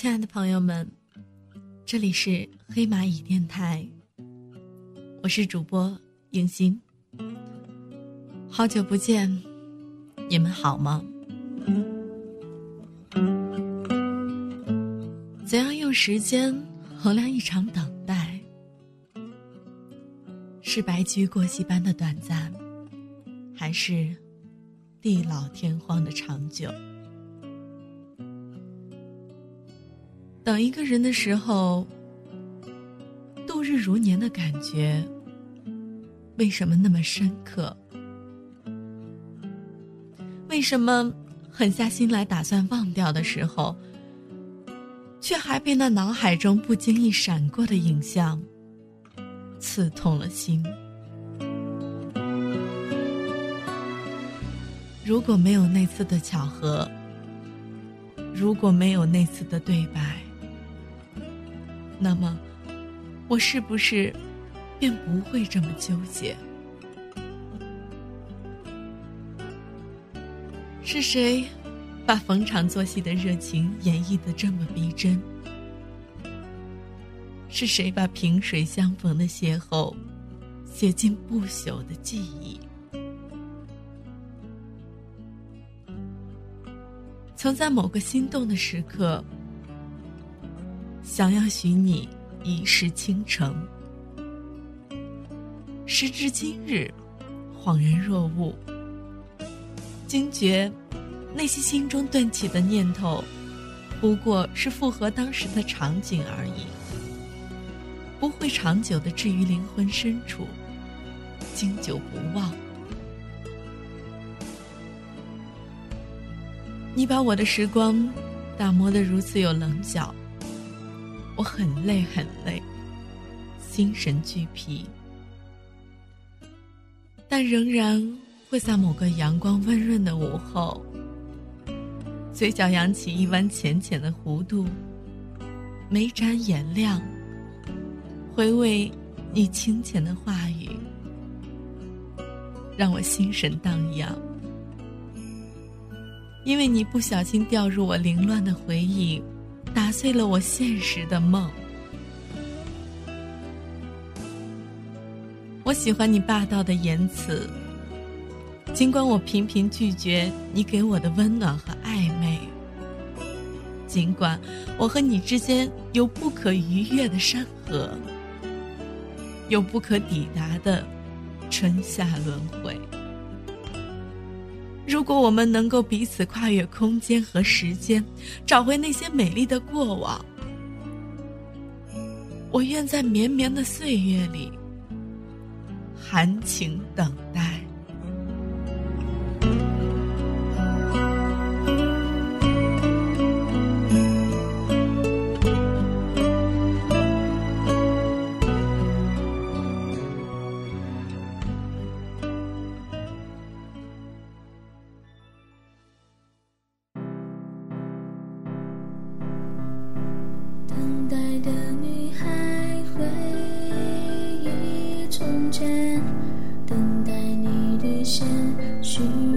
亲爱的朋友们，这里是黑蚂蚁电台，我是主播影欣。好久不见，你们好吗？怎样用时间衡量一场等待？是白驹过隙般的短暂，还是地老天荒的长久？等一个人的时候，度日如年的感觉，为什么那么深刻？为什么狠下心来打算忘掉的时候，却还被那脑海中不经意闪过的影像刺痛了心？如果没有那次的巧合，如果没有那次的对白，那么，我是不是便不会这么纠结？是谁把逢场作戏的热情演绎的这么逼真？是谁把萍水相逢的邂逅写进不朽的记忆？曾在某个心动的时刻。想要许你一世倾城，时至今日，恍然若悟，惊觉那些心中顿起的念头，不过是复合当时的场景而已，不会长久的置于灵魂深处，经久不忘。你把我的时光打磨得如此有棱角。我很累，很累，心神俱疲，但仍然会在某个阳光温润的午后，嘴角扬起一弯浅浅的弧度，眉展眼亮，回味你清浅的话语，让我心神荡漾，因为你不小心掉入我凌乱的回忆。打碎了我现实的梦。我喜欢你霸道的言辞，尽管我频频拒绝你给我的温暖和暧昧。尽管我和你之间有不可逾越的山河，有不可抵达的春夏轮回。如果我们能够彼此跨越空间和时间，找回那些美丽的过往，我愿在绵绵的岁月里含情等待。等待的女孩，回忆从前，等待你兑现许。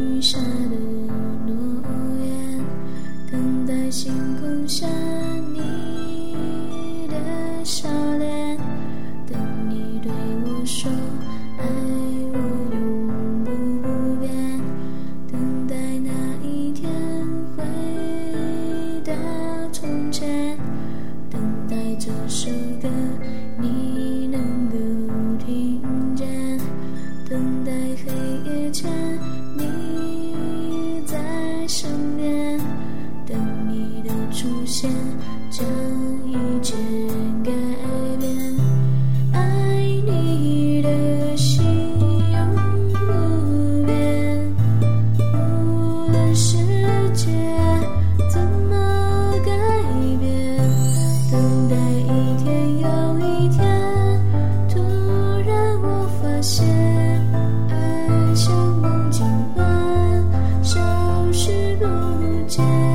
在身边等你的出现。一天。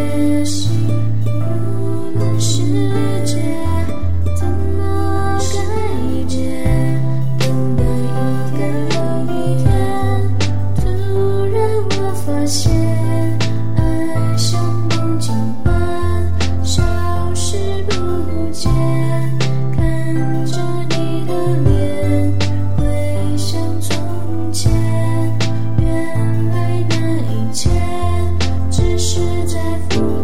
曾经幻